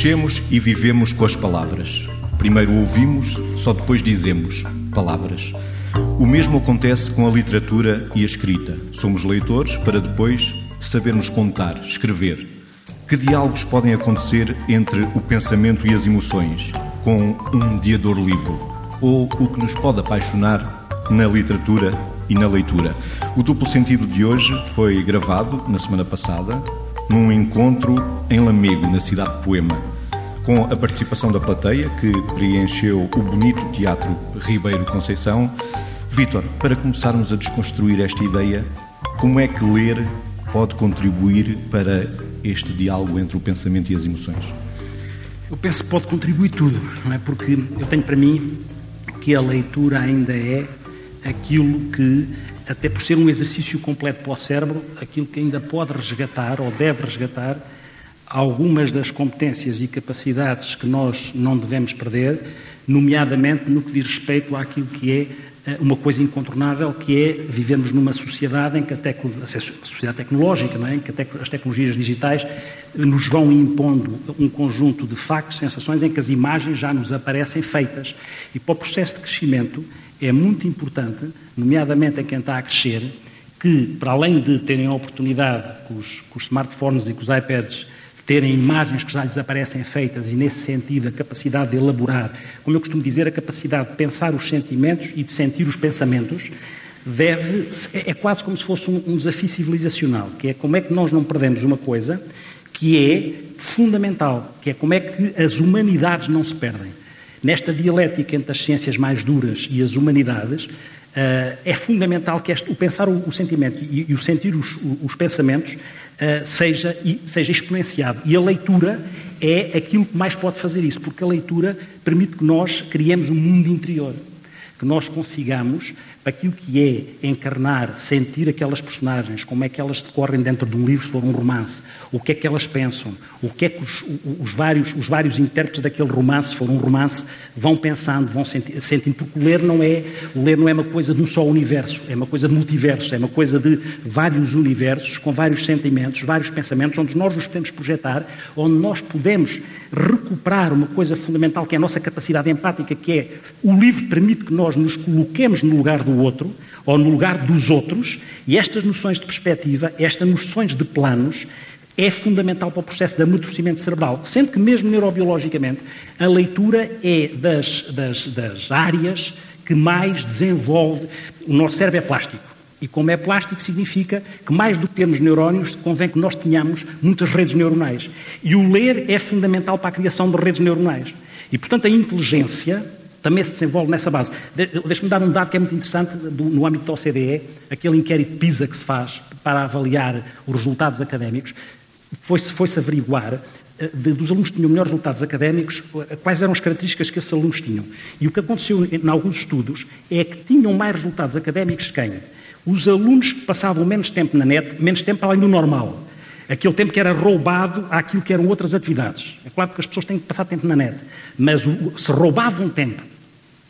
Crescemos e vivemos com as palavras. Primeiro ouvimos, só depois dizemos palavras. O mesmo acontece com a literatura e a escrita. Somos leitores para depois sabermos contar, escrever. Que diálogos podem acontecer entre o pensamento e as emoções com um mediador livro? Ou o que nos pode apaixonar na literatura e na leitura? O duplo sentido de hoje foi gravado na semana passada num encontro em Lamego, na cidade de Poema, com a participação da plateia que preencheu o bonito Teatro Ribeiro Conceição. Vítor, para começarmos a desconstruir esta ideia, como é que ler pode contribuir para este diálogo entre o pensamento e as emoções? Eu penso que pode contribuir tudo, não é? Porque eu tenho para mim que a leitura ainda é aquilo que até por ser um exercício completo para o cérebro, aquilo que ainda pode resgatar ou deve resgatar algumas das competências e capacidades que nós não devemos perder, nomeadamente no que diz respeito àquilo que é eh, uma coisa incontornável, que é vivemos numa sociedade em que a, tecno, a sociedade tecnológica, é? em que as tecnologias digitais nos vão impondo um conjunto de factos, sensações, em que as imagens já nos aparecem feitas. E para o processo de crescimento, é muito importante, nomeadamente a quem está a crescer, que, para além de terem a oportunidade com os, com os smartphones e com os iPads, terem imagens que já lhes aparecem feitas e, nesse sentido, a capacidade de elaborar, como eu costumo dizer, a capacidade de pensar os sentimentos e de sentir os pensamentos, deve, é, quase como se fosse um, um desafio civilizacional, que é como é que nós não perdemos uma coisa que é fundamental, que é como é que as humanidades não se perdem. Nesta dialética entre as ciências mais duras e as humanidades, uh, é fundamental que este, o pensar o, sentimento e, o sentir os, os pensamentos uh, seja, seja exponenciado. E a leitura é aquilo que mais pode fazer isso, porque a leitura permite que nós criemos um mundo interior, que nós consigamos aquilo que é encarnar, sentir aquelas personagens, como é que elas decorrem dentro de um livro, se for um romance, o que é que elas pensam, o que é que os, os vários, os vários intérpretes daquele romance, se for um romance, vão pensando, vão senti sentindo, porque ler não é, ler não é uma coisa de um só universo, é uma coisa de multiverso, é uma coisa de vários universos, com vários sentimentos, vários pensamentos, onde nós nos podemos projetar, onde nós podemos recuperar uma coisa fundamental que é a nossa capacidade empática, que é o livro permite que nós nos coloquemos no lugar do outro ou no lugar dos outros, e estas noções de perspectiva, estas noções de planos, é fundamental para o processo de amadurecimento cerebral, sendo que mesmo neurobiologicamente a leitura é das, das, das áreas que mais desenvolve, o nosso cérebro é plástico. E como é plástico, significa que mais do que termos neurónios, convém que nós tenhamos muitas redes neuronais. E o ler é fundamental para a criação de redes neuronais. E, portanto, a inteligência também se desenvolve nessa base. Deixe-me dar um dado que é muito interessante no âmbito da OCDE, aquele inquérito PISA que se faz para avaliar os resultados académicos, foi-se foi averiguar eh, de, dos alunos que tinham melhores resultados académicos, eh, quais eram as características que esses alunos tinham. E o que aconteceu em alguns estudos é que tinham mais resultados académicos quem? Os alunos que passavam menos tempo na net, menos tempo além do normal. Aquele tempo que era roubado àquilo que eram outras atividades. É claro que as pessoas têm que passar tempo na net, mas se roubavam tempo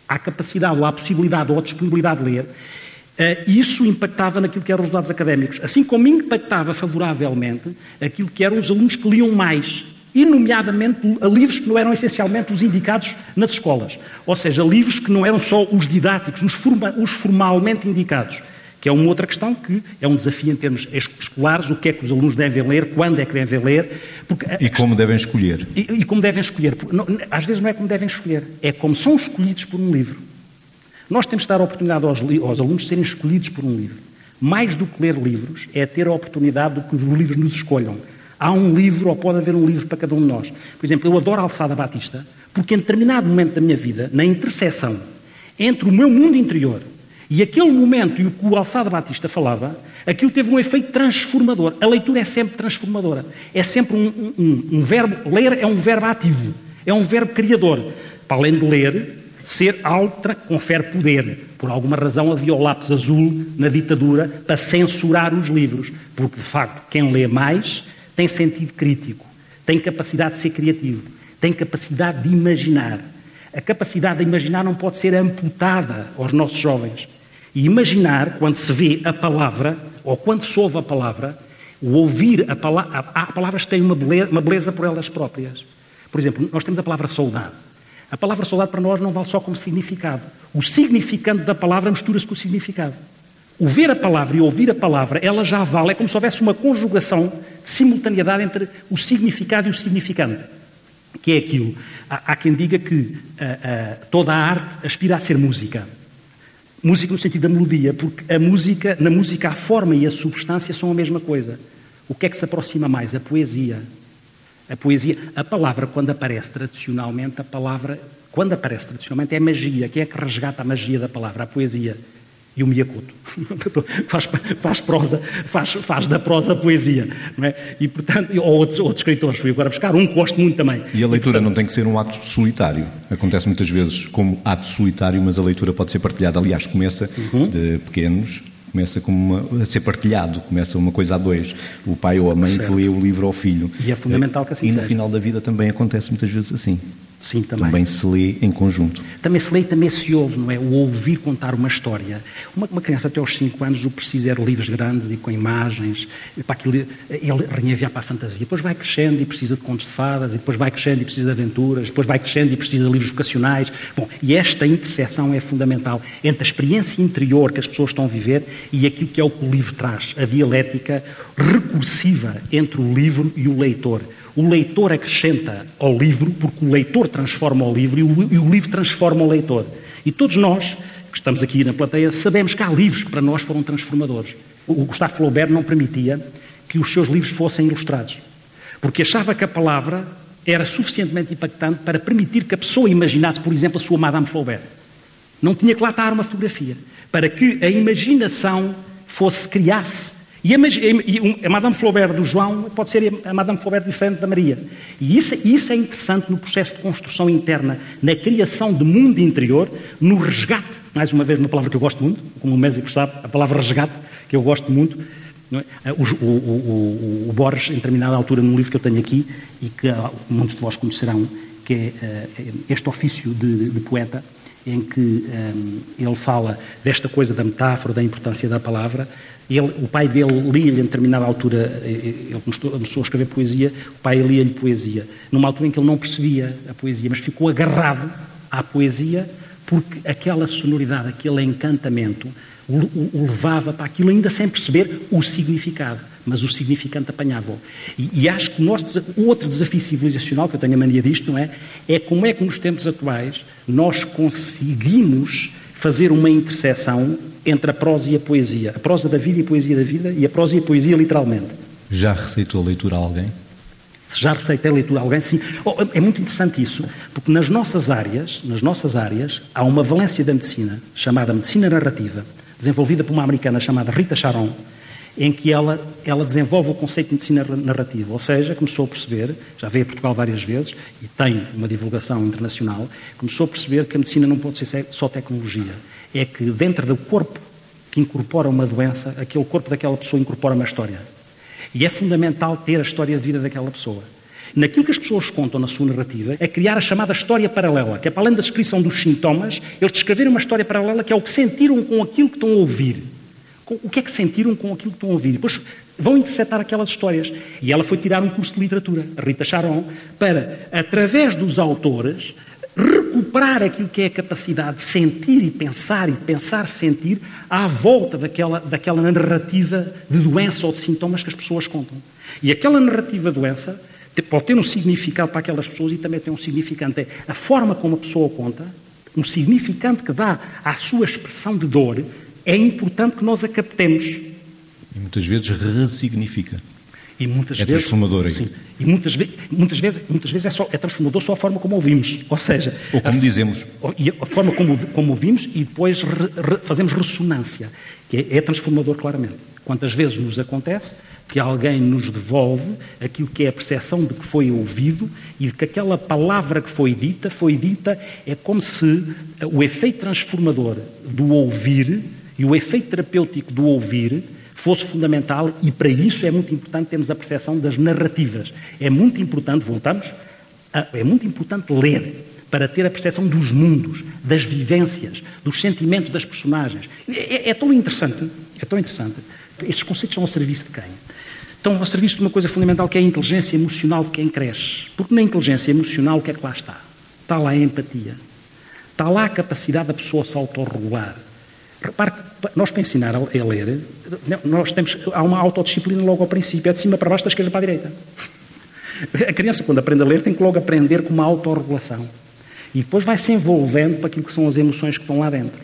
à capacidade ou à possibilidade ou à disponibilidade de ler, uh, isso impactava naquilo que eram os resultados académicos. Assim como impactava favoravelmente aquilo que eram os alunos que liam mais, e nomeadamente livros que não eram essencialmente os indicados nas escolas. Ou seja, livros que não eram só os didáticos, os formalmente indicados que é uma outra questão que é um desafio em termos escolares, o que é que os alunos devem ler, quando é que devem ler. Porque, e como devem escolher. E, e como devem escolher. Não, às vezes não é como devem escolher, é como são escolhidos por um livro. Nós temos de dar a oportunidade aos, aos alunos de serem escolhidos por um livro. Mais do que ler livros, é ter a oportunidade de que os livros nos escolham. Há um livro, ou pode haver um livro para cada um de nós. Por exemplo, eu adoro a Alçada Batista, porque em determinado momento da minha vida, na interseção entre o meu mundo interior e aquele momento e o que o Alçado Batista falava, aquilo teve um efeito transformador. A leitura é sempre transformadora. É sempre um, um, um verbo. Ler é um verbo ativo. É um verbo criador. Para além de ler, ser altra confere poder. Por alguma razão havia o lápis azul na ditadura para censurar os livros. Porque, de facto, quem lê mais tem sentido crítico, tem capacidade de ser criativo, tem capacidade de imaginar. A capacidade de imaginar não pode ser amputada aos nossos jovens. E imaginar, quando se vê a palavra, ou quando se ouve a palavra, o ouvir a palavra, há palavras que têm uma beleza, uma beleza por elas próprias. Por exemplo, nós temos a palavra saudade. A palavra saudade para nós não vale só como significado. O significante da palavra mistura-se com o significado. O ver a palavra e ouvir a palavra, ela já vale, é como se houvesse uma conjugação de simultaneidade entre o significado e o significante. Que é aquilo. Há, há quem diga que uh, uh, toda a arte aspira a ser música. Música no sentido da melodia, porque a música, na música a forma e a substância são a mesma coisa. O que é que se aproxima mais? A poesia. A poesia, a palavra quando aparece tradicionalmente, a palavra quando aparece tradicionalmente é magia. Quem é que resgata a magia da palavra? A poesia e o Miyakoto. faz, faz prosa, faz, faz da prosa poesia. Não é? E, portanto, ou outros, outros escritores, fui agora buscar um que gosto muito também. E a leitura e, portanto, não tem que ser um ato solitário. Acontece muitas vezes como ato solitário, mas a leitura pode ser partilhada. Aliás, começa uhum. de pequenos, começa como uma, a ser partilhado, começa uma coisa a dois. O pai ou a mãe certo. que lê o livro ao filho. E é fundamental que assim E no seja. final da vida também acontece muitas vezes assim. Sim, também. Também se lê em conjunto. Também se lê e também se ouve, não é? O ouvir contar uma história. Uma, uma criança até aos 5 anos o precisa de livros grandes e com imagens, para aquilo, ele renhaviar para a fantasia. Depois vai crescendo e precisa de contos de fadas, e depois vai crescendo e precisa de aventuras, depois vai crescendo e precisa de livros vocacionais. Bom, e esta interseção é fundamental entre a experiência interior que as pessoas estão a viver e aquilo que é o que o livro traz, a dialética recursiva entre o livro e o leitor o leitor acrescenta ao livro, porque o leitor transforma o livro e o, livro transforma o leitor. E todos nós, que estamos aqui na plateia, sabemos que há livros que para nós foram transformadores. O Gustavo Flaubert não permitia que os seus livros fossem ilustrados, porque achava que a palavra era suficientemente impactante para permitir que a pessoa imaginasse, por exemplo, a sua Madame Flaubert. Não tinha que lá estar uma fotografia, para que a imaginação fosse, criasse e a, e a Madame Flaubert do João pode ser a Madame Flaubert diferente da Maria. E isso, isso é interessante no processo de construção interna, na criação de mundo interior, no resgate, mais uma vez uma palavra que eu gosto muito, como o Mésico sabe, a palavra resgate, que eu gosto muito, é? o, o, o, o, Borges, em determinada altura, num livro que eu tenho aqui, e que muitos de vós conhecerão, que é uh, este ofício de, de poeta, em que um, ele fala desta coisa da metáfora, da importância da palavra. Ele, o pai dele lia-lhe, em determinada altura, eh, eh, ele começou a escrever poesia, o pai lia-lhe poesia, numa altura em que ele não percebia a poesia, mas ficou agarrado à poesia porque aquela sonoridade, aquele encantamento o levava para aquilo ainda sem perceber o significado, mas o significante apanhava-o. E, e, acho que o nosso outro desafio civilizacional, que eu tenho a mania disto, não é? É como é que nos tempos atuais nós conseguimos fazer uma interseção entre a prosa e a poesia. A prosa da vida e a poesia da vida, e a prosa e a poesia literalmente. Já receitou a leitura a alguém? Se já receitei a leitura alguém, sim. Oh, é muito interessante isso, porque nas nossas áreas, nas nossas áreas, há uma valência da medicina, chamada medicina narrativa, desenvolvida por uma americana chamada Rita Charon, em que ela, ela desenvolve o conceito de medicina narrativa, ou seja, começou a perceber, já veio a Portugal várias vezes e tem uma divulgação internacional, começou a perceber que a medicina não pode ser só tecnologia, é que dentro do corpo que incorpora uma doença, aquele corpo daquela pessoa incorpora uma história. E é fundamental ter a história de vida daquela pessoa. Naquilo que as pessoas contam na sua narrativa, é criar a chamada história paralela, que é para além da descrição dos sintomas, eles descreverem uma história paralela que é o que sentiram com aquilo que estão a ouvir. O que é que sentiram com aquilo que estão a ouvir? Depois vão interceptar aquelas histórias. E ela foi tirar um curso de literatura, a Rita Charon, para, através dos autores, recuperar aquilo que é a capacidade de sentir e pensar e pensar-sentir à volta daquela, daquela narrativa de doença ou de sintomas que as pessoas contam. E aquela narrativa de doença pode ter um significado para aquelas pessoas e também tem um significante. É a forma como a pessoa conta, um significante que dá à sua expressão de dor, é importante que nós a captemos. E muitas vezes resignifica. E muitas é vezes, transformador. Sim. E muitas, muitas vezes, muitas vezes é, só, é transformador só a forma como ouvimos. Ou seja... Ou como a, dizemos. E a forma como, como ouvimos e depois re, re, fazemos ressonância. Que é, é transformador, claramente. Quantas vezes nos acontece que alguém nos devolve aquilo que é a percepção de que foi ouvido e de que aquela palavra que foi dita, foi dita, é como se o efeito transformador do ouvir e o efeito terapêutico do ouvir fosse fundamental e para isso é muito importante termos a percepção das narrativas. É muito importante, voltamos, a, é muito importante ler para ter a percepção dos mundos, das vivências, dos sentimentos das personagens. É, é, é tão interessante, é tão interessante. Estes conceitos são ao serviço de quem? estão ao serviço de uma coisa fundamental que é a inteligência emocional de quem cresce. Porque na inteligência emocional o que é que lá está? Está lá a empatia. Está lá a capacidade da pessoa se autorregular. Repare que nós para ensinar a ler, nós temos, há uma autodisciplina logo ao princípio, é de cima para baixo, da esquerda para a direita. A criança, quando aprende a ler, tem que logo aprender com uma autorregulação. E depois vai se envolvendo para aquilo que são as emoções que estão lá dentro.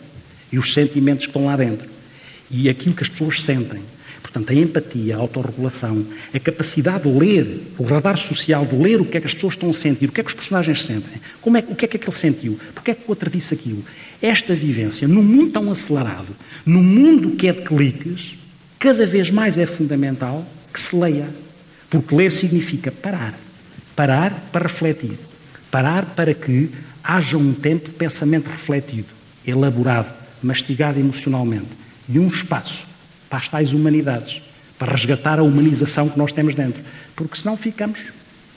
E os sentimentos que estão lá dentro. E aquilo que as pessoas sentem. Portanto, a empatia, a autorregulação, a capacidade de ler, o radar social de ler o que é que as pessoas estão a sentir, o que é que os personagens sentem, como é, o que é que aquele sentiu, porque é que o outro disse aquilo. Esta vivência, num mundo tão acelerado, num mundo que é de cliques, cada vez mais é fundamental que se leia. Porque ler significa parar. Parar para refletir. Parar para que haja um tempo de pensamento refletido, elaborado, mastigado emocionalmente. E um espaço para as tais humanidades, para resgatar a humanização que nós temos dentro. Porque senão ficamos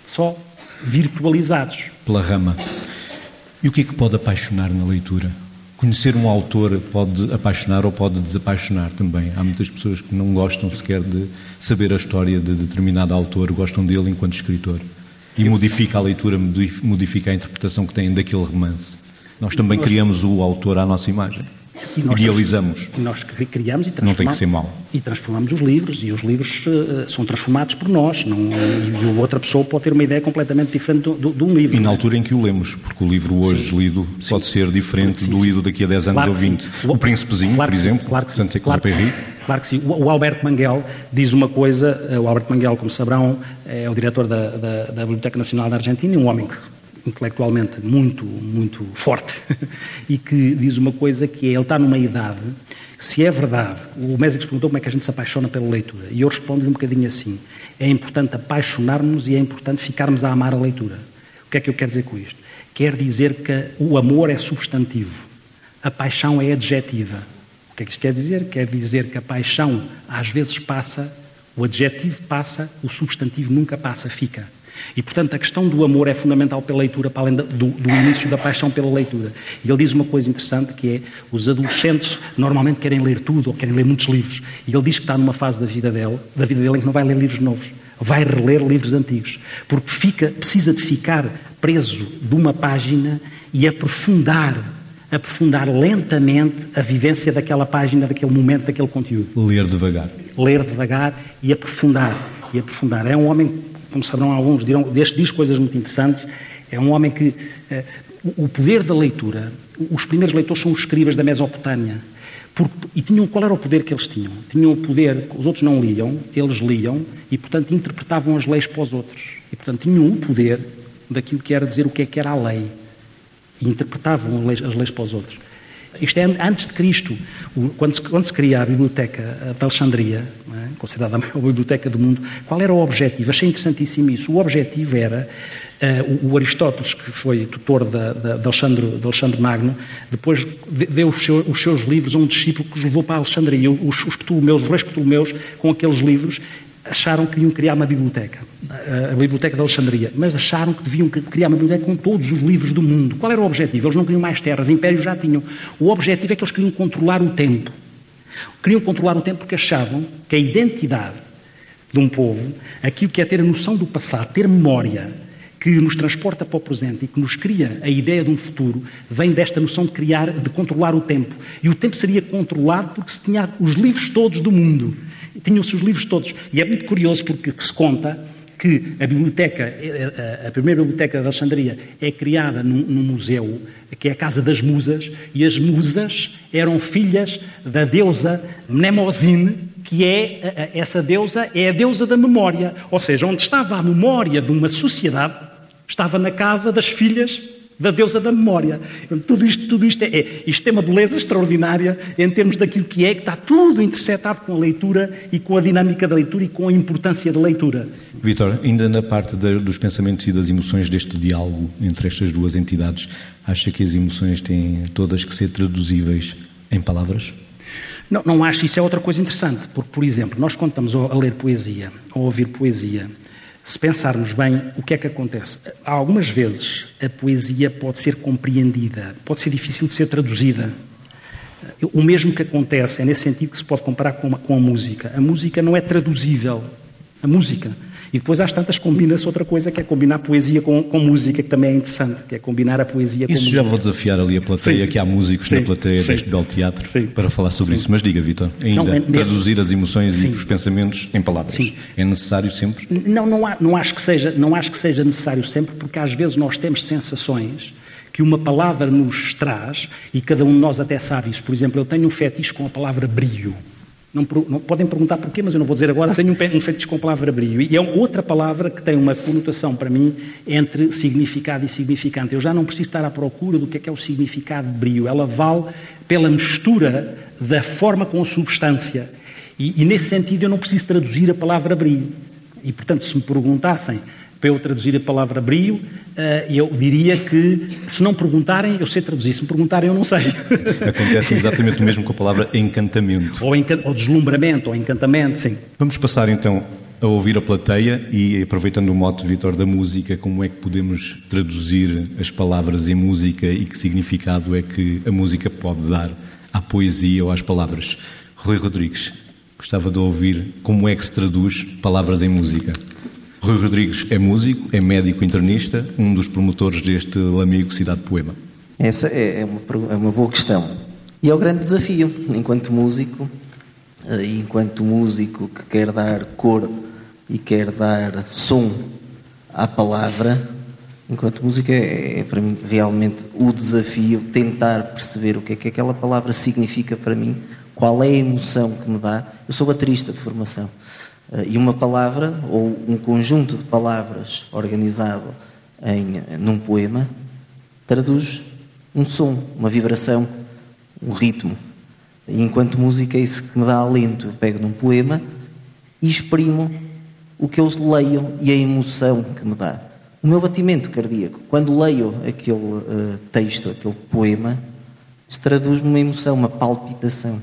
só virtualizados. Pela rama. E o que é que pode apaixonar na leitura? Conhecer um autor pode apaixonar ou pode desapaixonar também. Há muitas pessoas que não gostam sequer de saber a história de determinado autor, gostam dele enquanto escritor. E modifica a leitura, modifica a interpretação que têm daquele romance. Nós também criamos o autor à nossa imagem. E nós, Idealizamos. E nós criamos e transformamos. Não tem que ser mau. E transformamos os livros, e os livros uh, são transformados por nós. Não, e outra pessoa pode ter uma ideia completamente diferente de um livro. E na altura em que o lemos, porque o livro hoje sim. lido sim. pode ser diferente sim, do lido daqui a 10 anos claro ou 20. O, o Príncipezinho, claro por exemplo, claro que sim. Claro que, claro que sim. O, Alberto Manguel diz uma coisa, eh, o Alberto Manguel, como saberão, é o diretor da, da, da Biblioteca Nacional da Argentina e um homem que intelectualmente muito, muito forte, e que diz uma coisa que é, ele está numa idade, se é verdade, o Mésicos perguntou como é que a gente se apaixona pela leitura, e eu respondo-lhe um bocadinho assim, é importante apaixonar-nos e é importante ficarmos a amar a leitura. O que é que eu quero dizer com isto? Quer dizer que o amor é substantivo, a paixão é adjetiva. O que é que isto quer dizer? Quer dizer que a paixão às vezes passa, o adjetivo passa, o substantivo nunca passa, fica. E, portanto, a questão do amor é fundamental pela leitura, para além do, do, início da paixão pela leitura. E ele diz uma coisa interessante que é, os adolescentes normalmente querem ler tudo ou querem ler muitos livros. E ele diz que está numa fase da vida dele, da vida dele em que não vai ler livros novos, vai reler livros antigos, porque fica, precisa de ficar preso de uma página e aprofundar aprofundar lentamente a vivência daquela página, daquele momento, daquele conteúdo. Ler devagar. Ler devagar e aprofundar. E aprofundar. É um homem como saberão alguns, dirão, deste diz coisas muito interessantes. É um homem que. Eh, o poder da leitura, os primeiros leitores são os escribas da Mesopotâmia. E tinham, qual era o poder que eles tinham? Tinham o poder, os outros não liam, eles liam e, portanto, interpretavam as leis para os outros. E, portanto, tinham o poder daquilo que era dizer o que é que era a lei. E interpretavam as leis, as leis para os outros. Isto é antes de Cristo, quando se, quando se cria a Biblioteca de Alexandria, é? considerada a maior biblioteca do mundo, qual era o objetivo? Achei interessantíssimo isso. O objetivo era, uh, o, o, Aristóteles, que foi tutor de, de, de, Alexandre, de Alexandre Magno, depois deu os, seu, os, seus livros a um discípulo que os levou para Alexandria. Os, os Ptolomeus, os reis Ptolomeus, com aqueles livros, acharam que iam criar uma biblioteca, a Biblioteca de Alexandria, mas acharam que deviam criar uma biblioteca com todos os livros do mundo. Qual era o objetivo? Eles não queriam mais terras, impérios já tinham. O objetivo é que eles queriam controlar o tempo. Queriam controlar o tempo porque achavam que a identidade de um povo, aquilo que é ter a noção do passado, ter memória, que nos transporta para o presente e que nos cria a ideia de um futuro, vem desta noção de criar, de controlar o tempo. E o tempo seria controlado porque se tinha os livros todos do mundo tinham-se os livros todos. E é muito curioso porque se conta que a biblioteca, eh, eh, a primeira biblioteca de Alexandria é criada num, num, museu, que é a Casa das Musas, e as musas eram filhas da deusa Mnemosine, que é eh, essa deusa é a deusa da memória, ou seja, onde estava a memória de uma sociedade, estava na casa das filhas da deusa da memória. Tudo isto, tudo isto, é, isto tem uma beleza extraordinária em termos daquilo que é, que está tudo interceptado com a leitura e com a dinâmica da leitura e com a importância da leitura. Vitor, ainda na parte de, dos pensamentos e das emoções deste diálogo entre estas duas entidades, acha que as emoções têm todas que ser traduzíveis em palavras? Não, não acho. Isso é outra coisa interessante, porque, por exemplo, nós quando estamos a ler poesia, a ouvir poesia, se pensarmos bem, o que é que acontece? Há algumas vezes a poesia pode ser compreendida, pode ser difícil de ser traduzida. O mesmo que acontece é nesse sentido que se pode comparar com a, com a música. A música não é traduzível. a música. E depois às tantas combina-se outra coisa, que é combinar poesia com, com, música, que também é interessante, que é combinar a poesia isso com música. Isso já vou desafiar ali a plateia, sim. que há músicos sim. na plateia sim. deste belo teatro, sim. para falar sobre isso. Mas diga, Vitor, ainda não, é, traduzir as emoções e os pensamentos em palavras. É necessário sempre? Não, não, há, não, acho que seja, não acho que seja necessário sempre, porque às vezes nós temos sensações que uma palavra nos traz, e cada um de nós até sabe isso. Por exemplo, eu tenho um fetiche com a palavra brilho. Não, não, podem perguntar porquê, mas eu não vou dizer agora. Tenho um, um fetiche com a palavra brilho. E é outra palavra que tem uma conotação para mim entre significado e significante. Eu já não preciso estar à procura do que é que é o significado de brilho. Ela vale pela mistura da forma com a substância. E, e nesse sentido eu não preciso traduzir a palavra brilho. E portanto, se me perguntassem para eu traduzir a palavra brilho, eh, eu diria que, se não perguntarem, eu sei traduzir. Se me perguntarem, eu não sei. Acontece exatamente o mesmo com a palavra encantamento. Ou, encan ou deslumbramento, ou encantamento, sim. Vamos passar então a ouvir a plateia e, aproveitando o mote, Vitor, da música, como é que podemos traduzir as palavras em música e que significado é que a música pode dar à poesia ou às palavras? Rui Rodrigues, gostava de ouvir como é que se traduz palavras em música. Rui Rodrigues é músico, é médico internista, um dos promotores deste Lamigo Cidade Poema. Essa é, é uma, é uma boa questão. E é o grande desafio, enquanto músico, eh, enquanto músico que quer dar cor e quer dar som à palavra, enquanto música é, é, para mim realmente o desafio tentar perceber o que é que aquela palavra significa para mim, qual é a emoção que me dá. Eu sou baterista de formação. Eh, e uma palavra ou um conjunto de palavras organizado em, num poema traduz um som, uma vibração, um ritmo. E enquanto música é isso que me dá alento. Eu pego num poema e exprimo o que eu leio e a emoção que me dá. O meu batimento cardíaco, quando leio aquele uh, texto, aquele poema, traduz-me uma emoção, uma palpitação.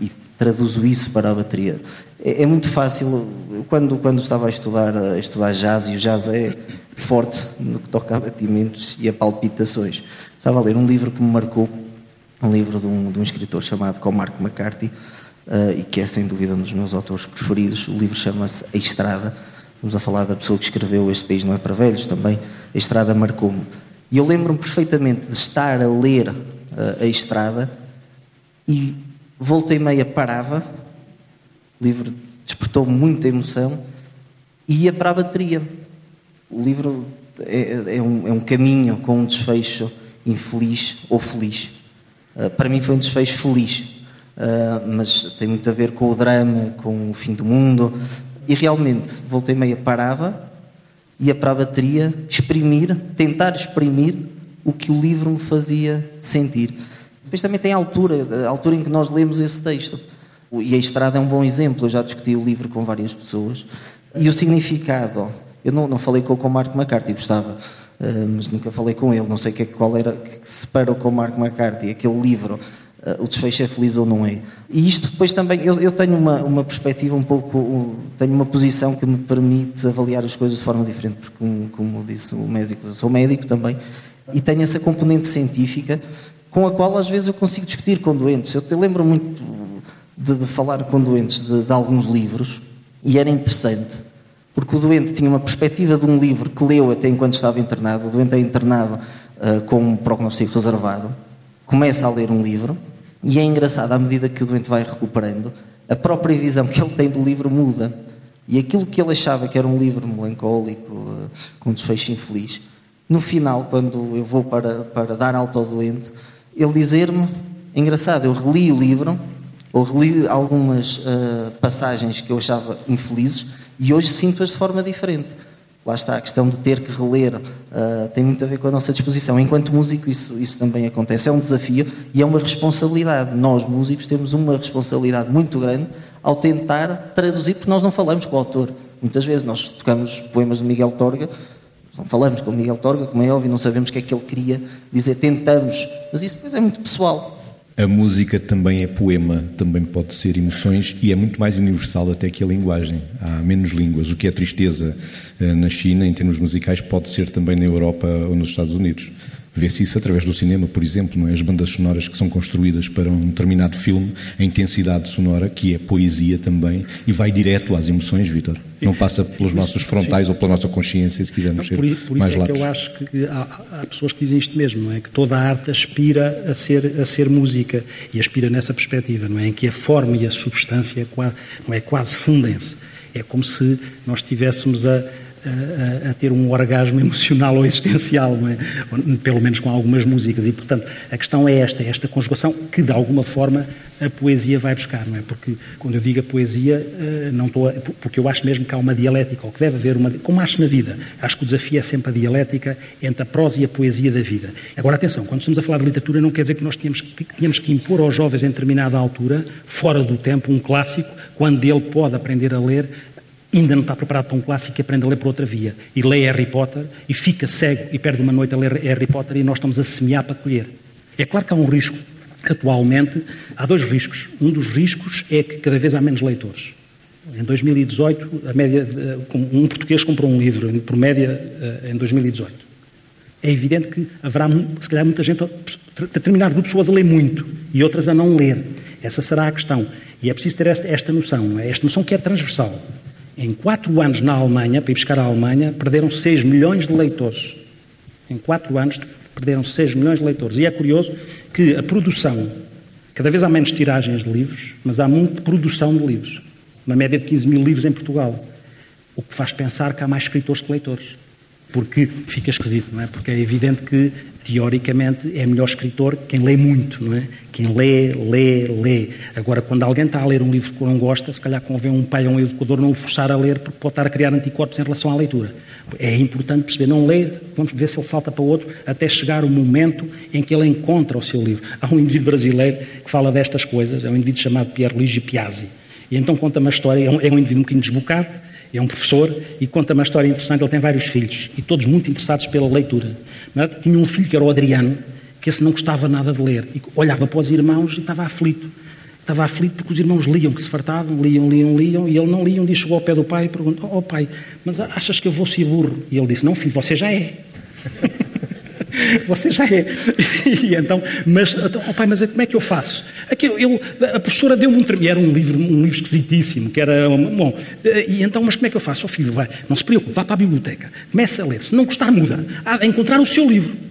E traduzo isso para a bateria. É, é, muito fácil, quando, quando estava a estudar, a estudar jazz, e o jazz é forte no que toca a batimentos e a palpitações, estava a ler um livro que me marcou, um livro de um, de um escritor chamado Cormac McCarthy, uh, e que é sem dúvida um dos meus autores preferidos. O livro chama-se A Estrada. Vamos a falar da pessoa que escreveu Este País Não é para Velhos também. A Estrada marcou-me. E eu lembro-me perfeitamente de estar a ler uh, A Estrada e voltei meia parava o livro despertou muita emoção e ia para a bateria. O livro é, é, um, é um, caminho com um desfecho infeliz ou feliz. Uh, para mim foi um desfecho feliz, uh, mas tem muito a ver com o drama, com o fim do mundo. E realmente, voltei meia, parava, ia para a bateria, exprimir, tentar exprimir o que o livro me fazia sentir. Depois também tem a altura, a altura em que nós lemos esse texto. E a estrada é um bom exemplo, eu já discuti o livro com várias pessoas. E o significado, eu não, não falei com o Marco McCarthy, gostava, uh, mas nunca falei com ele, não sei que, qual era, que separa o Marco McCarthy, aquele livro, uh, o desfecho é feliz ou não é. E isto depois também, eu, eu tenho uma, uma perspectiva um pouco, tenho uma posição que me permite avaliar as coisas de forma diferente, porque como, como disse o médico, eu sou médico também, e tenho essa componente científica com a qual às vezes eu consigo discutir com doentes. Eu te lembro muito de, de falar com doentes de, de, alguns livros e era interessante, porque o doente tinha uma perspectiva de um livro que leu até enquanto estava internado. O doente é internado uh, com um prognóstico reservado, começa a ler um livro e é engraçado, à medida que o doente vai recuperando, a própria visão que ele tem do livro muda. E aquilo que ele achava que era um livro melancólico, uh, com um desfecho infeliz, no final, quando eu vou para, para dar alta ao doente, ele dizer-me: engraçado, eu reli o livro ou reli algumas uh, passagens que eu achava infelizes e hoje sinto-as de forma diferente. Lá está, a questão de ter que reler uh, tem muito a ver com a nossa disposição. Enquanto músico, isso, isso também acontece. É um desafio e é uma responsabilidade. Nós, músicos, temos uma responsabilidade muito grande ao tentar traduzir, porque nós não falamos com o autor. Muitas vezes nós tocamos poemas de Miguel Torga, não falamos com o Miguel Torga, como é óbvio, não sabemos o que é que ele queria dizer, tentamos, mas isso depois é muito pessoal. A música também é poema, também pode ser emoções e é muito mais universal até que a linguagem. Há menos línguas. O que é tristeza eh, na China, em termos musicais, pode ser também na Europa ou nos Estados Unidos. Vê-se isso através do cinema, por exemplo, não é? as bandas sonoras que são construídas para um determinado filme, a intensidade sonora, que é poesia também, e vai direto às emoções, Vitor. Não passa pelos nossos frontais Sim. ou pela nossa consciência, se quisermos ser por, por mais isso é que eu acho que há, há, pessoas que dizem isto mesmo, não é? Que toda a arte aspira a ser, a ser música e aspira nessa perspectiva, não é? Em que a forma e a substância não é, quase fundem-se. É como se nós estivéssemos a a, a, ter um orgasmo emocional ou existencial, é? pelo menos com algumas músicas. E, portanto, a questão é esta, esta conjugação que, de alguma forma, a poesia vai buscar, não é? Porque, quando eu digo a poesia, eh, não estou a, porque eu acho mesmo que há uma dialética, ou que deve haver uma, como acho na vida. Acho que o desafio é sempre a dialética entre a prosa e a poesia da vida. Agora, atenção, quando estamos a falar de literatura, não quer dizer que nós tínhamos que, tínhamos que impor aos jovens, em determinada altura, fora do tempo, um clássico, quando ele pode aprender a ler ainda não está preparado para um clássico e aprende a ler por outra via. E lê Harry Potter e fica cego e perde uma noite a ler Harry Potter e nós estamos a semear para colher. É claro que há um risco. Atualmente, há dois riscos. Um dos riscos é que cada vez há menos leitores. Em 2018, a média, um português comprou um livro, por média, eh, em 2018. É evidente que haverá, se calhar, muita gente, determinado grupo de pessoas a ler muito e outras a não ler. Essa será a questão. E é preciso ter esta, esta noção, é? esta noção que é transversal. Em quatro anos na Alemanha, para ir buscar a Alemanha, perderam 6 milhões de leitores. Em quatro anos perderam 6 milhões de leitores. E é curioso que a produção, cada vez há menos tiragens de livros, mas há muita produção de livros. Uma média de 15 mil livros em Portugal. O que faz pensar que há mais escritores que leitores. Porque fica esquisito, não é? Porque é evidente que teoricamente, é melhor escritor quem lê muito, não é? Quem lê, lê, lê. Agora, quando alguém está a ler um livro que não gosta, se calhar convém um pai ou um educador não o forçar a ler, porque pode estar a criar anticorpos em relação à leitura. É importante perceber, não lê, vamos ver se ele salta para outro, até chegar o momento em que ele encontra o seu livro. Há um indivíduo brasileiro que fala destas coisas, é um indivíduo chamado Pierluigi Piazzi. E então conta uma história, é um, é um indivíduo um bocadinho desbocado, é um professor e conta uma história interessante. Ele tem vários filhos e todos muito interessados pela leitura. É? Tinha um filho que era o Adriano, que esse não gostava nada de ler. E olhava para os irmãos e estava aflito. Estava aflito porque os irmãos liam, que se fartavam, liam, liam, liam, e ele não lia. Um dia chegou ao pé do pai e perguntou: Oh pai, mas achas que eu vou ser burro? E ele disse: Não, filho, você já é. Você já é. E então, mas, oh pai, mas como é que eu faço? Aqui, eu, a professora deu-me um era um livro, um livro esquisitíssimo, que era, bom, e então, mas como é que eu faço? Oh filho, vai, não se preocupe, vá para a biblioteca, comece a ler, se não gostar, muda, há de encontrar o seu livro.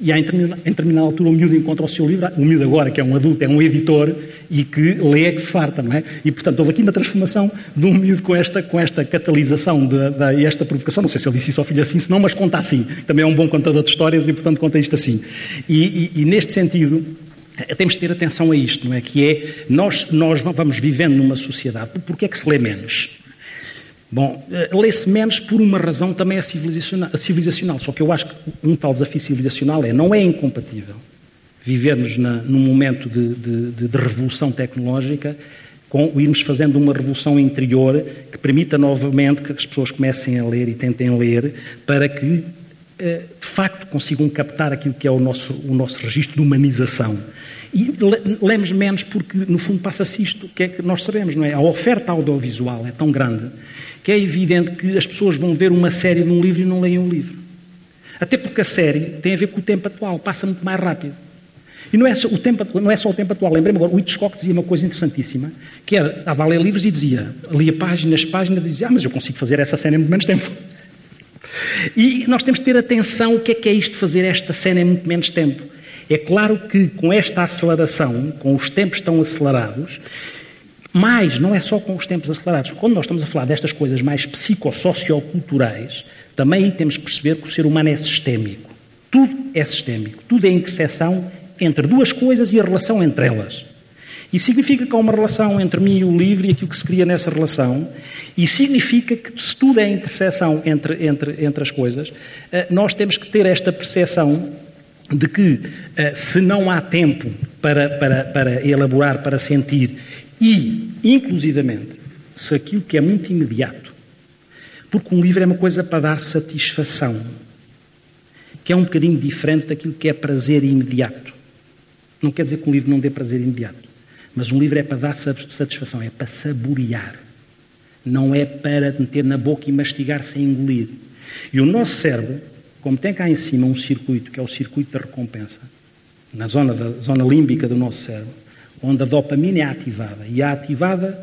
E há, em determinada altura o miúdo encontra o seu livro, o miúdo agora, que é um adulto, é um editor, e que lê é que se farta, não é? E, portanto, houve aqui uma transformação de um miúdo com esta, com esta catalisação de, esta provocação. Não sei se ele disse isso ao filho assim, se não, mas conta assim. Também é um bom contador de histórias e, portanto, conta isto assim. E, e, e neste sentido, temos de ter atenção a isto, não é? Que é, nós, nós vamos vivendo numa sociedade, porque é que se lê menos? Bom, eh, lê-se menos por uma razão também civilizacional, civilizacional, só que eu acho que um tal desafio civilizacional é, não é incompatível vivermos na, num momento de, de, de, revolução tecnológica com irmos fazendo uma revolução interior que permita novamente que as pessoas comecem a ler e tentem ler para que, eh, de facto, consigam captar aquilo que é o nosso, o nosso registro de humanização. E lemos menos porque, no fundo, passa-se isto, que é que nós sabemos, não é? A oferta audiovisual é tão grande que é evidente que as pessoas vão ver uma série de um livro e não leem um livro. Até porque a série tem a ver com o tempo atual, passa muito mais rápido. E não é só o tempo, não é só o tempo atual. Lembrei-me agora, o Hitchcock dizia uma coisa interessantíssima, que era, estava a ler livros e dizia, lia páginas, páginas, e dizia, ah, mas eu consigo fazer essa cena em muito menos tempo. E nós temos de ter atenção o que é que é isto fazer esta cena em muito menos tempo. É claro que com esta aceleração, com os tempos tão acelerados, mas não é só com os tempos acelerados. Quando nós estamos a falar destas coisas mais psicossocioculturais, também temos que perceber que o ser humano é sistémico. Tudo é sistémico. Tudo é interseção entre duas coisas e a relação entre elas. E significa que há uma relação entre mim e o livro e aquilo que se cria nessa relação, e significa que se tudo é interseção entre, entre, entre as coisas, eh, nós temos que ter esta percepção de que eh, se não há tempo para, para, para elaborar, para sentir e, inclusivamente, se aquilo que é muito imediato, porque um livro é uma coisa para dar satisfação, que é um bocadinho diferente daquilo que é prazer imediato. Não quer dizer que um livro não dê prazer imediato, mas um livro é para dar satisfação, é para saborear. Não é para meter na boca e mastigar sem engolir. E o nosso cérebro, como tem cá em cima um circuito, que é o circuito da recompensa, na zona, da, zona límbica do nosso cérebro, onde a dopamina é ativada. E é ativada,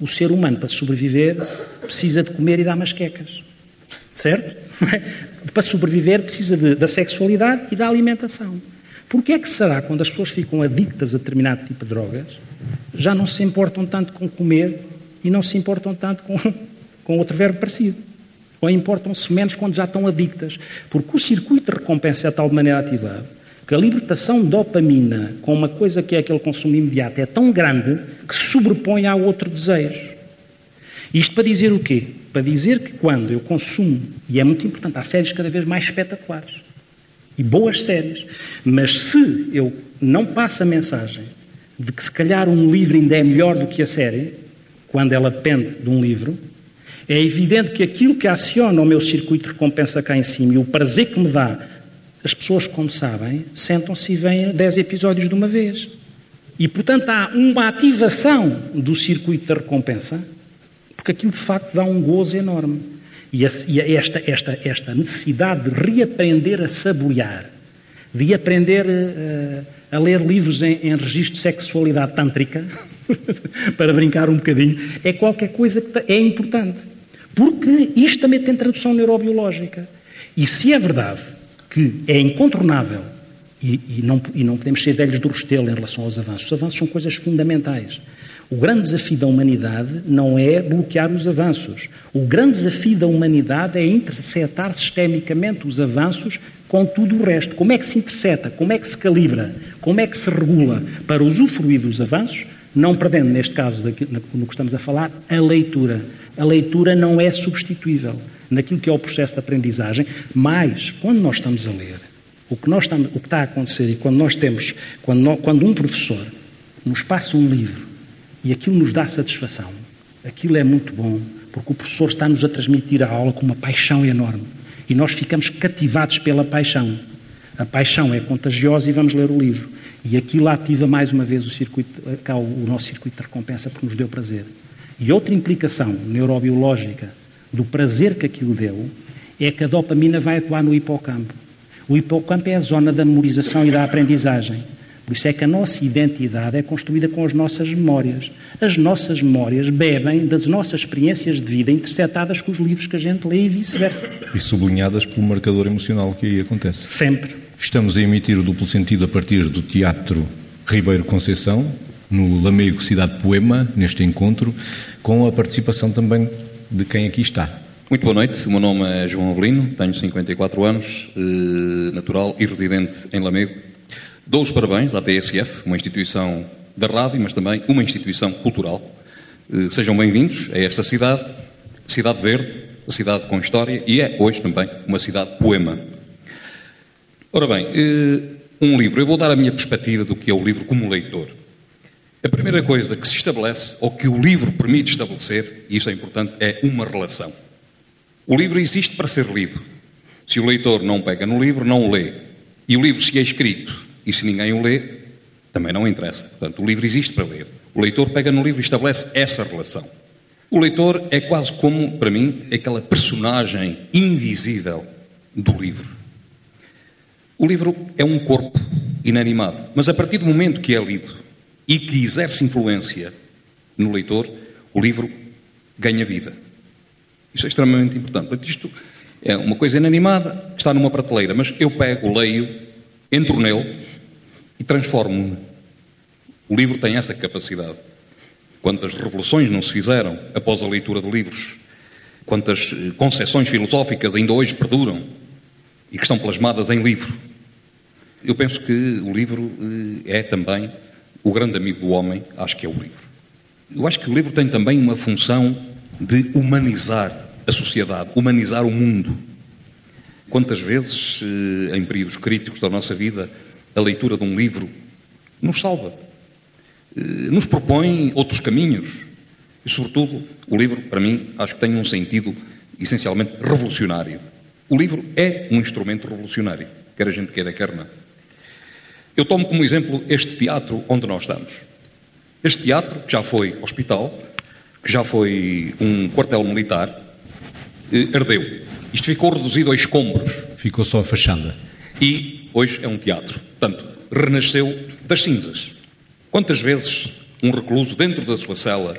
o ser humano, para sobreviver, precisa de comer e dar masquecas. Certo? para sobreviver, precisa de, da sexualidade e da alimentação. Porquê é que será, quando as pessoas ficam adictas a determinado tipo de drogas, já não se importam tanto com comer e não se importam tanto com, com outro verbo parecido? Ou importam-se menos quando já estão adictas? Porque o circuito de recompensa é de tal maneira ativado que a libertação de dopamina com uma coisa que é aquele consumo imediato é tão grande que sobrepõe ao outro desejo. Isto para dizer o quê? Para dizer que quando eu consumo, e é muito importante, há séries cada vez mais espetaculares e boas séries, mas se eu não passo a mensagem de que se calhar um livro ainda é melhor do que a série, quando ela depende de um livro, é evidente que aquilo que aciona o meu circuito de recompensa cá em cima e o prazer que me dá as pessoas, como sabem, sentam-se e veem 10 episódios de uma vez. E, portanto, há uma ativação do circuito da recompensa, porque aquilo de facto dá um gozo enorme. E esta, esta, esta necessidade de reaprender a saborear, de aprender uh, a ler livros em, em registro de sexualidade tântrica, para brincar um bocadinho, é qualquer coisa que é importante. Porque isto também tem tradução neurobiológica. E se é verdade que é incontornável e, e, não, e não podemos ser velhos do restelo em relação aos avanços. Os avanços são coisas fundamentais. O grande desafio da humanidade não é bloquear os avanços. O grande desafio da humanidade é interceptar sistemicamente os avanços com tudo o resto. Como é que se intercepta? Como é que se calibra? Como é que se regula para usufruir dos avanços, não perdendo, neste caso, no que estamos a falar, a leitura. A leitura não é substituível naquilo que é o processo de aprendizagem, mas quando nós estamos a ler, o que, nós estamos, o que está a acontecer e quando nós temos, quando, nós, quando um professor nos passa um livro e aquilo nos dá satisfação, aquilo é muito bom, porque o professor está-nos a transmitir a aula com uma paixão enorme e nós ficamos cativados pela paixão. A paixão é contagiosa e vamos ler o livro. E aquilo ativa mais uma vez o, circuito, o nosso circuito de recompensa porque nos deu prazer. E outra implicação neurobiológica do prazer que aquilo deu, é que a dopamina vai atuar no hipocampo. O hipocampo é a zona da memorização e da aprendizagem. Por isso é que a nossa identidade é construída com as nossas memórias. As nossas memórias bebem das nossas experiências de vida interceptadas com os livros que a gente lê e vice-versa. E sublinhadas pelo marcador emocional que aí acontece. Sempre. Estamos a emitir o duplo sentido a partir do Teatro Ribeiro Conceição, no Lamego Cidade Poema, neste encontro, com a participação também de quem aqui está. Muito boa noite, o meu nome é João Avelino, tenho 54 anos, eh, natural e residente em Lamego. Dou os parabéns à TSF, uma instituição da rádio, mas também uma instituição cultural. Eh, sejam bem-vindos a esta cidade, cidade verde, cidade com história e é hoje também uma cidade poema. Ora bem, eh, um livro, eu vou dar a minha perspectiva do que é o livro como leitor. A primeira coisa que se estabelece, ou que o livro permite estabelecer, e isso é importante, é uma relação. O livro existe para ser lido. Se o leitor não pega no livro, não o lê. E o livro, se é escrito e se ninguém o lê, também não interessa. Portanto, o livro existe para ler. O leitor pega no livro e estabelece essa relação. O leitor é quase como, para mim, aquela personagem invisível do livro. O livro é um corpo inanimado, mas a partir do momento que é lido, e que exerce influência no leitor, o livro ganha vida. Isso é extremamente importante. Isto é uma coisa inanimada, está numa prateleira, mas eu pego, leio, entro nele e transformo-me. O livro tem essa capacidade. Quantas revoluções não se fizeram após a leitura de livros? Quantas eh, concepções filosóficas ainda hoje perduram e que estão plasmadas em livro? Eu penso que o livro eh, é também o grande amigo do homem, acho que é o livro. Eu acho que o livro tem também uma função de humanizar a sociedade, humanizar o mundo. Quantas vezes, eh, em períodos críticos da nossa vida, a leitura de um livro nos salva, eh, nos propõe outros caminhos. E, sobretudo, o livro, para mim, acho que tem um sentido essencialmente revolucionário. O livro é um instrumento revolucionário, quer a gente queira, quer não. Eu tomo como exemplo este teatro onde nós estamos. Este teatro, que já foi hospital, que já foi um quartel militar, eh, ardeu. Isto ficou reduzido a escombros. Ficou só a fachada. E hoje é um teatro. Portanto, renasceu das cinzas. Quantas vezes um recluso dentro da sua cela,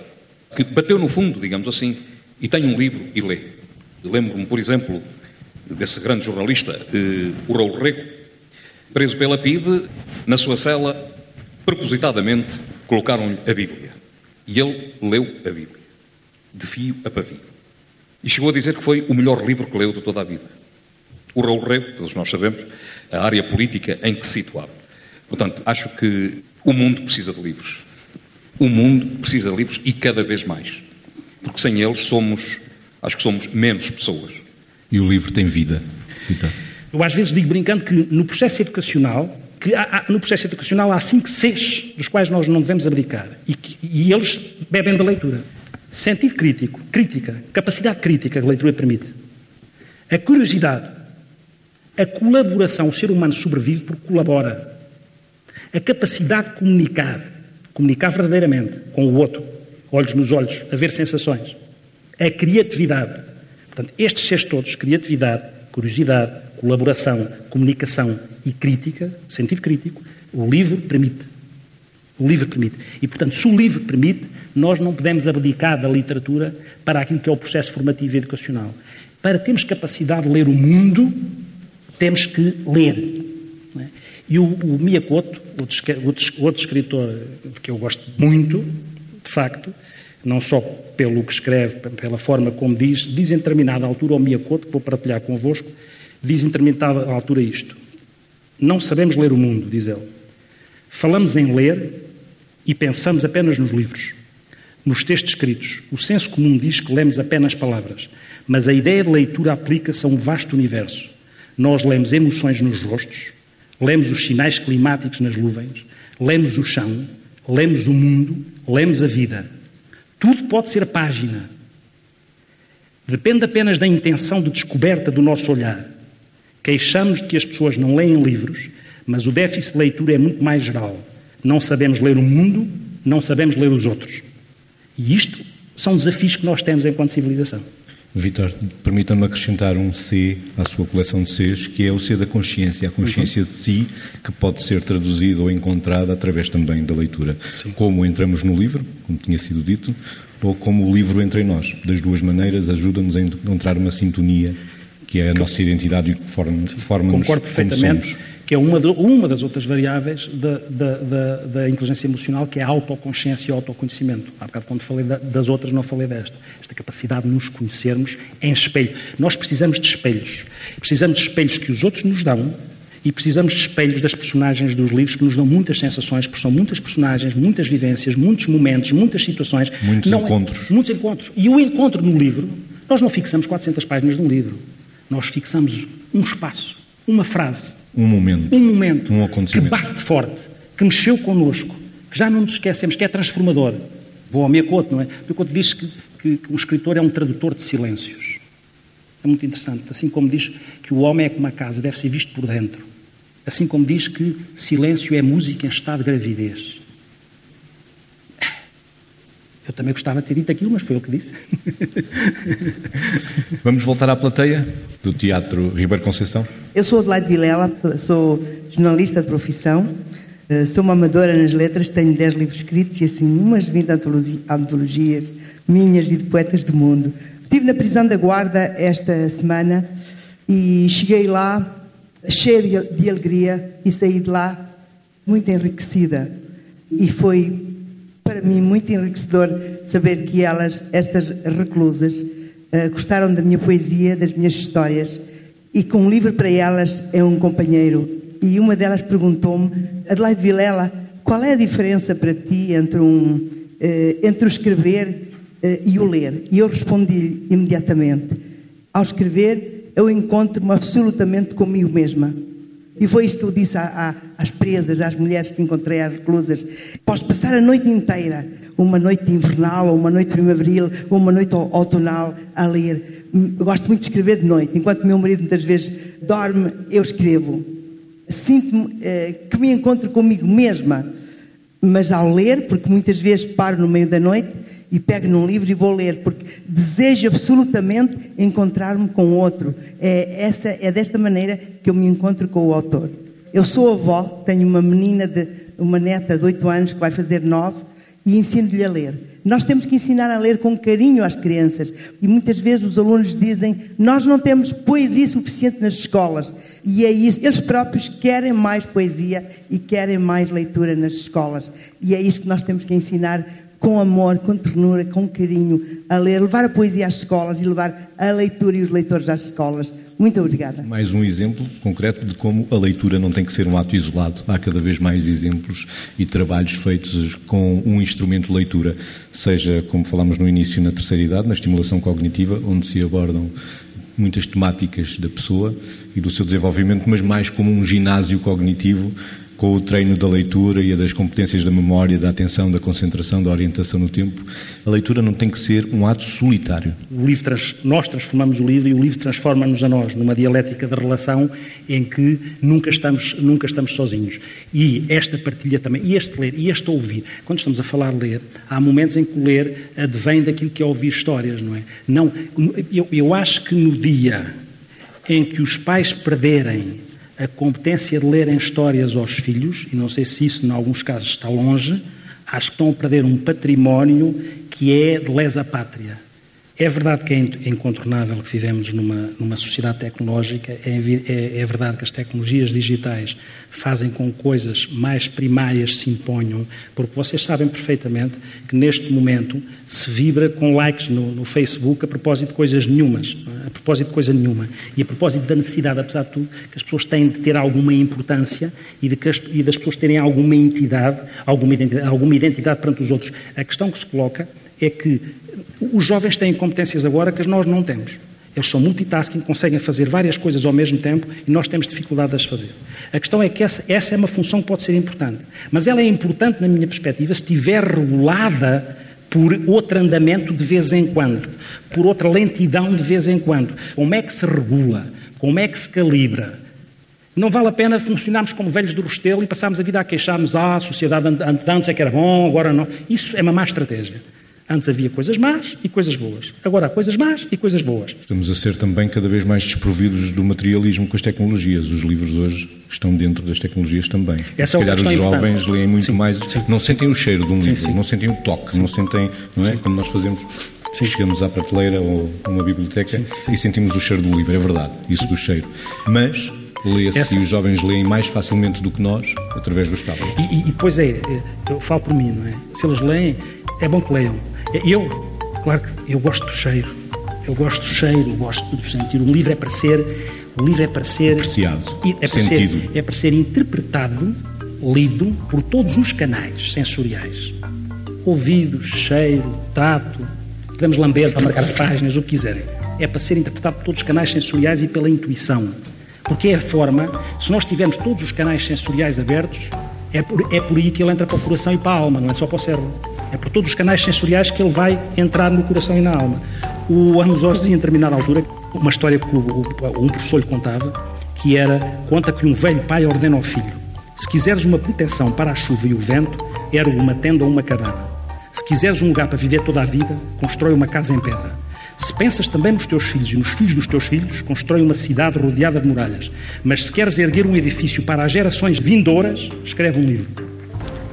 que bateu no fundo, digamos assim, e tem um livro e lê. Lembro-me, por exemplo, desse grande jornalista, eh, o Raul Rego, preso pela PIDE, na sua cela, propositadamente, colocaram-lhe a Bíblia. E ele leu a Bíblia, de fio a pavio. E chegou a dizer que foi o melhor livro que leu de toda a vida. O Raul Rego, todos nós sabemos, a área política em que se situava. Portanto, acho que o mundo precisa de livros. O mundo precisa de livros e cada vez mais. Porque sem eles somos, acho que somos menos pessoas. E o livro tem vida. Vitor. Eu às vezes digo brincando que no processo educacional, que há, há, no processo educacional há cinco Cs dos quais nós não devemos abdicar e, que, e eles bebem da leitura. Sentido crítico, crítica, capacidade crítica que a leitura permite. A curiosidade, a colaboração, o ser humano sobrevive porque colabora. A capacidade de comunicar, comunicar verdadeiramente com o outro, olhos nos olhos, a ver sensações. A criatividade. Portanto, estes seres todos, criatividade, curiosidade, colaboração, comunicação e crítica, sentido crítico, o livro permite. O livro permite. E, portanto, se o livro permite, nós não podemos abdicar da literatura para aquilo que é o processo formativo e educacional. Para termos capacidade de ler o mundo, temos que ler. É? E o, o Miyakoto, outro, outro, outro escritor que eu gosto muito, de facto, não só pelo que escreve, pela forma como diz, diz em determinada altura, o Miyakoto, que vou partilhar convosco, diz em determinada altura isto. Não sabemos ler o mundo, diz ele. Falamos em ler e pensamos apenas nos livros, nos textos escritos. O senso comum diz que lemos apenas palavras, mas a ideia de leitura aplica-se a um vasto universo. Nós lemos emoções nos rostos, lemos os sinais climáticos nas nuvens, lemos o chão, lemos o mundo, lemos a vida. Tudo pode ser página. Depende apenas da intenção de descoberta do nosso olhar. Queixamos de que as pessoas não leem livros, mas o déficit de leitura é muito mais geral. Não sabemos ler o mundo, não sabemos ler os outros. E isto são desafios que nós temos enquanto civilização. Vitor, permita-me acrescentar um C à sua coleção de Cs, que é o C da consciência, a consciência uhum. de si, que pode ser traduzida ou encontrada através também da leitura. Sim. Como entramos no livro, como tinha sido dito, ou como o livro entra em nós. Das duas maneiras, ajuda-nos a encontrar uma sintonia que é a nossa identidade e que forma Concordo perfeitamente, que é uma, de, uma das outras variáveis da, da, da, da, inteligência emocional, que é a autoconsciência e o autoconhecimento. Há bocado, quando falei das outras, não falei desta. Esta capacidade de nos conhecermos em espelho. Nós precisamos de espelhos. Precisamos de espelhos que os outros nos dão, e precisamos de espelhos das personagens dos livros que nos dão muitas sensações, porque são muitas personagens, muitas vivências, muitos momentos, muitas situações. Muitos não, é encontros. Muitos encontros. E o encontro no livro, nós não fixamos 400 páginas de um livro. Nós fixamos um espaço, uma frase. Um momento. Um momento. Um acontecimento. Que bate forte, que mexeu connosco, que já não nos esquecemos, que é transformador. Vou ao Miyakoto, não é? O Miyakoto diz que, que, que um escritor é um tradutor de silêncios. É muito interessante. Assim como diz que o homem é como uma casa, deve ser visto por dentro. Assim como diz que silêncio é música em estado de gravidez. Eu também gostava de ter dito aquilo, mas foi o que disse. Vamos voltar à plateia do Teatro Ribeiro Conceição. Eu sou Adelaide Vilela, sou jornalista de profissão, eh, sou uma amadora nas letras, tenho 10 livros escritos e assim umas 20 antologias minhas e de poetas do mundo. Estive na prisão da Guarda esta semana e cheguei lá cheia de alegria e saí de lá muito enriquecida. E foi para mim muito enriquecedor saber que elas, estas reclusas, uh, gostaram da minha poesia, das minhas histórias e que um livro para elas é um companheiro. E uma delas perguntou-me, Adelaide Vilela, qual é a diferença para ti entre, um, uh, entre o escrever uh, e o ler? E eu respondi-lhe imediatamente, ao escrever eu encontro-me absolutamente comigo mesma. E foi isso que eu disse às presas, às mulheres que encontrei, às reclusas. Posso passar a noite inteira, uma noite invernal, ou uma noite primaveril, ou uma noite outonal, a ler. Eu gosto muito de escrever de noite. Enquanto meu marido muitas vezes dorme, eu escrevo. Sinto-me eh, que me encontro comigo mesma. Mas ao ler, porque muitas vezes paro no meio da noite e pego num livro e vou ler, porque desejo absolutamente encontrar-me com outro. É, essa, é desta maneira que eu me encontro com o autor. Eu sou avó, tenho uma menina, de, uma neta de 8 anos que vai fazer 9 e ensino-lhe a ler. Nós temos que ensinar a ler com carinho às crianças. E muitas vezes os alunos dizem: Nós não temos poesia suficiente nas escolas. E é isso. Eles próprios querem mais poesia e querem mais leitura nas escolas. E é isso que nós temos que ensinar com amor, com ternura, com carinho a ler, levar a poesia às escolas e levar a leitura e os leitores às escolas. Muito obrigada. Mais um exemplo concreto de como a leitura não tem que ser um ato isolado. Há cada vez mais exemplos e trabalhos feitos com um instrumento de leitura, seja, como falámos no início, na terceira idade, na estimulação cognitiva, onde se abordam muitas temáticas da pessoa e do seu desenvolvimento, mas mais como um ginásio cognitivo com o treino da leitura e das competências da memória, da atenção, da concentração, da orientação no tempo. A leitura não tem que ser um ato solitário. O livro trans, nós transformamos o livro e o livro transforma-nos a nós numa dialética de relação em que nunca estamos, nunca estamos sozinhos. E esta partilha também, e este ler, e este ouvir. Quando estamos a falar ler, há momentos em que o ler advém daquilo que é ouvir histórias, não é? Não, eu, eu acho que no dia em que os pais perderem a competência de lerem histórias aos filhos, e não sei se isso, em alguns casos, está longe, acho que estão a perder um património que é de lesa pátria. É verdade que é incontornável que vivemos numa, numa sociedade tecnológica, é, é, é, verdade que as tecnologias digitais fazem com que coisas mais primárias se imponham, porque vocês sabem perfeitamente que neste momento se vibra com likes no, no Facebook a propósito de coisas nenhumas, é? a propósito de coisa nenhuma, e a propósito da necessidade, apesar de tudo, que as pessoas têm de ter alguma importância e, de as, e das pessoas terem alguma entidade, alguma identidade, alguma identidade perante os outros. A questão que se coloca é que os jovens têm competências agora que nós não temos. Eles são multitasking, conseguem fazer várias coisas ao mesmo tempo e nós temos dificuldade de as fazer. A questão é que essa, essa é uma função que pode ser importante. Mas ela é importante, na minha perspectiva, se estiver regulada por outro andamento de vez em quando, por outra lentidão de vez em quando. Como é que se regula? Como é que se calibra? Não vale a pena funcionarmos como velhos do Restelo e passarmos a vida a queixar-nos, ah, a sociedade antes é que era bom, agora não. Isso é uma má estratégia. Antes havia coisas más e coisas boas. Agora há coisas más e coisas boas. Estamos a ser também cada vez mais desprovidos do materialismo com as tecnologias. Os livros hoje estão dentro das tecnologias também. Essa Se calhar é os jovens importante. leem muito sim, mais, sim. não sentem o cheiro de um sim, livro, sim. não sentem o toque, não sentem, não é? Quando nós fazemos, chegamos à prateleira ou a uma biblioteca e sentimos o cheiro do livro, é verdade, isso do cheiro. Mas lê-se Essa- e os jovens leem mais facilmente do que nós através dos tablets. E, e- e depois é, é, eu falo por mim, não é? Se eles leem, é bom que leiam. É, Eu, claro que eu gosto do cheiro. Eu gosto do cheiro, eu gosto do sentir. O livro é para ser, o livro é para ser Apreciado, é para sentido. ser, é para ser interpretado, lido por todos os canais sensoriais. Ouvidos, cheiro, tato, podemos lamber para marcar as páginas, o que quiserem. É para ser interpretado por todos os canais sensoriais e pela intuição. Porque é a forma, se nós tivermos todos os canais sensoriais abertos, é por, é por aí que ele entra para o coração e para a alma, não é só para o cérebro. É por todos os canais sensoriais que ele vai entrar no coração e na alma. O Amos Oz em determinada altura, uma história que um professor lhe contava, que era, conta que um velho pai ordena ao filho, se quiseres uma proteção para a chuva e o vento, ergue uma tenda ou uma cabana. Se quiseres um lugar para viver toda a vida, constrói uma casa em pedra. Se pensas também nos teus filhos e nos filhos dos teus filhos, constrói uma cidade rodeada de muralhas. Mas se queres erguer um edifício para as gerações vindouras, escreve um livro.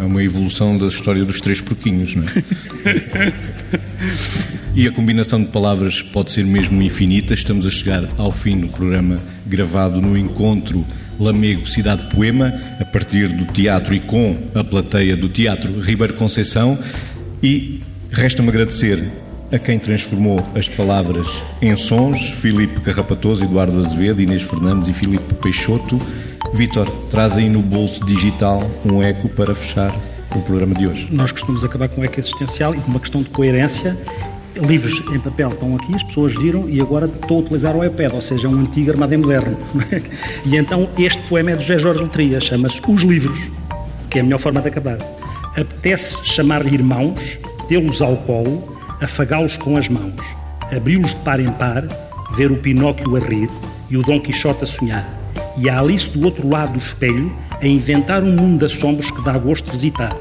É uma evolução da história dos três porquinhos, não é? e a combinação de palavras pode ser mesmo infinita. Estamos a chegar ao fim do programa gravado no encontro Lamego Cidade Poema, a partir do teatro e com a plateia do Teatro Ribeiro Conceição. E resta-me agradecer a quem transformou as palavras em sons, Filipe Carrapatoso, Eduardo Azevedo, Inês Fernandes e Filipe Peixoto. Vítor, traz aí no bolso digital um eco para fechar o programa de hoje. Nós costumamos acabar com o eco existencial e com uma questão de coerência. Livros em papel estão aqui, as pessoas viram e agora estou a utilizar o iPad, ou seja, é um antigo armado em moderno. e então este poema é do José Jorge Letria, chama-se Os Livros, que é a melhor forma de acabar. Apetece chamar-lhe irmãos, tê-los ao colo, afagá-los com as mãos, abri-los de par em par, ver o Pinóquio a rir e o Dom Quixote a sonhar, e a Alice do outro lado do espelho a inventar um mundo de assombros que dá gosto visitar.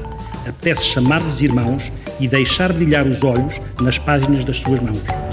apetece chamar-lhes irmãos e deixar brilhar os olhos nas páginas das suas mãos.